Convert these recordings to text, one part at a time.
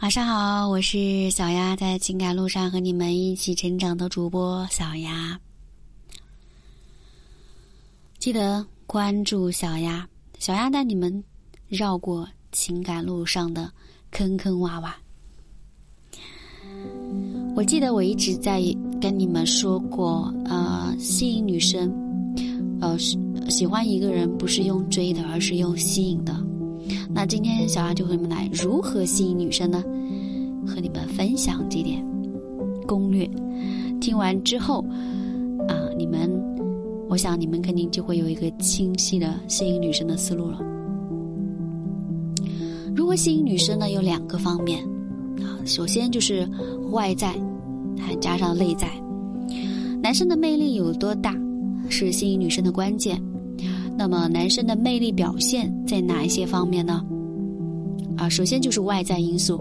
晚上好，我是小丫，在情感路上和你们一起成长的主播小丫。记得关注小丫，小丫带你们绕过情感路上的坑坑洼洼。我记得我一直在跟你们说过，呃，吸引女生，呃，喜欢一个人不是用追的，而是用吸引的。那今天小杨就和你们来如何吸引女生呢？和你们分享这点攻略。听完之后，啊，你们，我想你们肯定就会有一个清晰的吸引女生的思路了。如何吸引女生呢？有两个方面啊，首先就是外在，还加上内在。男生的魅力有多大，是吸引女生的关键。那么，男生的魅力表现在哪一些方面呢？啊，首先就是外在因素，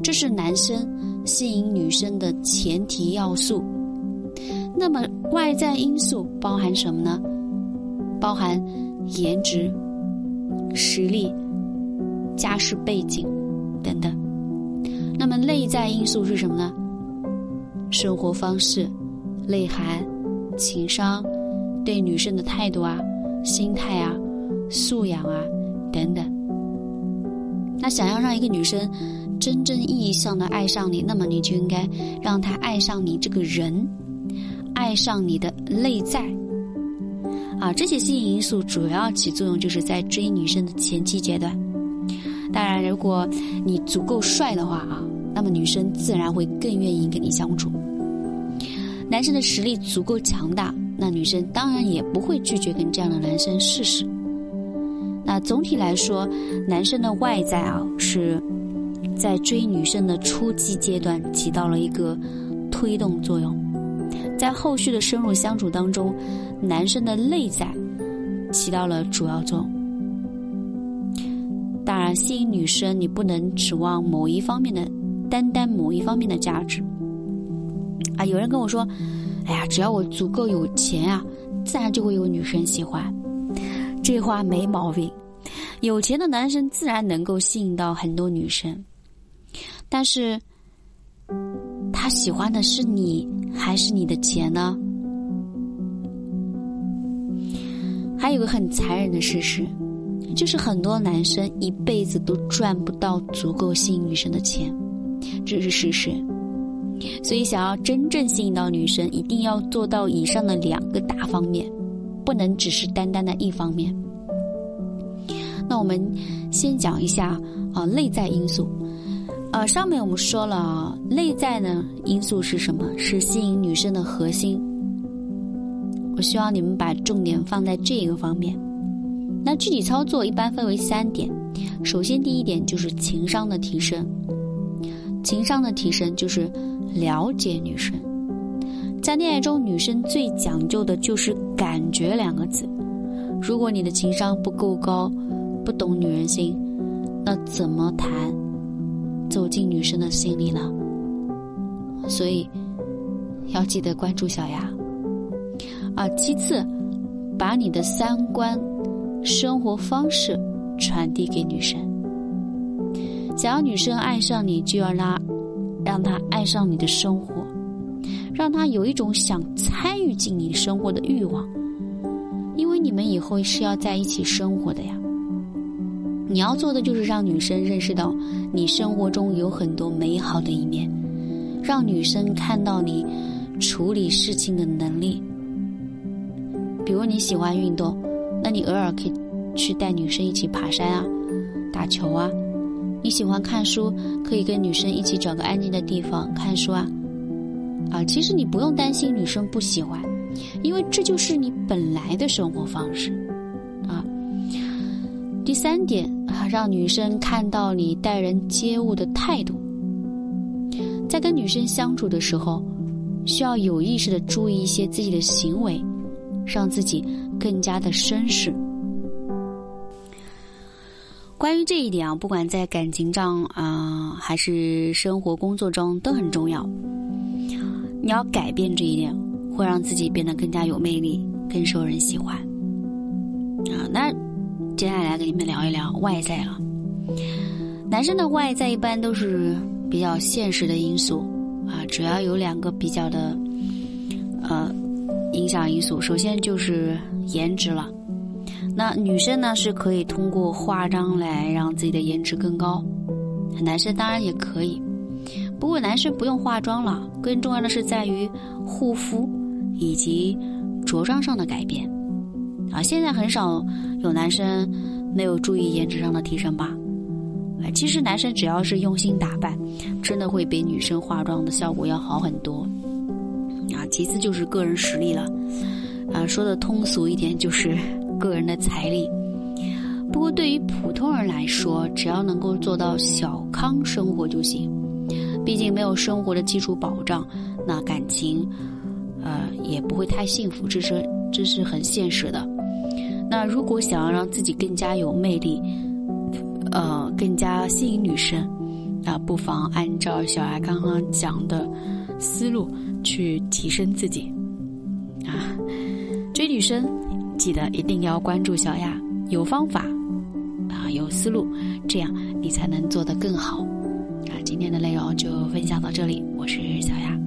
这是男生吸引女生的前提要素。那么，外在因素包含什么呢？包含颜值、实力、家世背景等等。那么，内在因素是什么呢？生活方式、内涵、情商、对女生的态度啊。心态啊，素养啊，等等。那想要让一个女生真正意义上的爱上你，那么你就应该让她爱上你这个人，爱上你的内在。啊，这些吸引因素主要起作用就是在追女生的前期阶段。当然，如果你足够帅的话啊，那么女生自然会更愿意跟你相处。男生的实力足够强大。那女生当然也不会拒绝跟这样的男生试试。那总体来说，男生的外在啊，是在追女生的初级阶段起到了一个推动作用，在后续的深入相处当中，男生的内在起到了主要作用。当然，吸引女生你不能指望某一方面的，单单某一方面的价值。啊，有人跟我说。哎呀，只要我足够有钱啊，自然就会有女生喜欢。这话没毛病，有钱的男生自然能够吸引到很多女生。但是，他喜欢的是你还是你的钱呢？还有个很残忍的事实，就是很多男生一辈子都赚不到足够吸引女生的钱，这是事实。所以，想要真正吸引到女生，一定要做到以上的两个大方面，不能只是单单的一方面。那我们先讲一下啊，内在因素。呃，上面我们说了，内在呢因素是什么？是吸引女生的核心。我希望你们把重点放在这个方面。那具体操作一般分为三点。首先，第一点就是情商的提升。情商的提升就是。了解女生，在恋爱中，女生最讲究的就是“感觉”两个字。如果你的情商不够高，不懂女人心，那怎么谈走进女生的心里呢？所以要记得关注小丫。啊，其次，把你的三观、生活方式传递给女生。想要女生爱上你，就要让。让她爱上你的生活，让她有一种想参与进你生活的欲望，因为你们以后是要在一起生活的呀。你要做的就是让女生认识到你生活中有很多美好的一面，让女生看到你处理事情的能力。比如你喜欢运动，那你偶尔可以去带女生一起爬山啊，打球啊。你喜欢看书，可以跟女生一起找个安静的地方看书啊！啊，其实你不用担心女生不喜欢，因为这就是你本来的生活方式啊。第三点啊，让女生看到你待人接物的态度，在跟女生相处的时候，需要有意识的注意一些自己的行为，让自己更加的绅士。关于这一点啊，不管在感情上啊，还是生活工作中都很重要。你要改变这一点，会让自己变得更加有魅力，更受人喜欢。啊，那接下来跟你们聊一聊外在了。男生的外在一般都是比较现实的因素啊，主要有两个比较的呃影响因素。首先就是颜值了。那女生呢是可以通过化妆来让自己的颜值更高，男生当然也可以。不过男生不用化妆了，更重要的是在于护肤以及着装上的改变。啊，现在很少有男生没有注意颜值上的提升吧？哎，其实男生只要是用心打扮，真的会比女生化妆的效果要好很多。啊，其次就是个人实力了。啊，说的通俗一点就是个人的财力。不过对于普通人来说，只要能够做到小康生活就行。毕竟没有生活的基础保障，那感情，呃，也不会太幸福，这是这是很现实的。那如果想要让自己更加有魅力，呃，更加吸引女生，那不妨按照小艾刚刚讲的思路去提升自己。啊，追女生，记得一定要关注小雅，有方法，啊，有思路，这样你才能做得更好。啊今天的内容就分享到这里，我是小雅。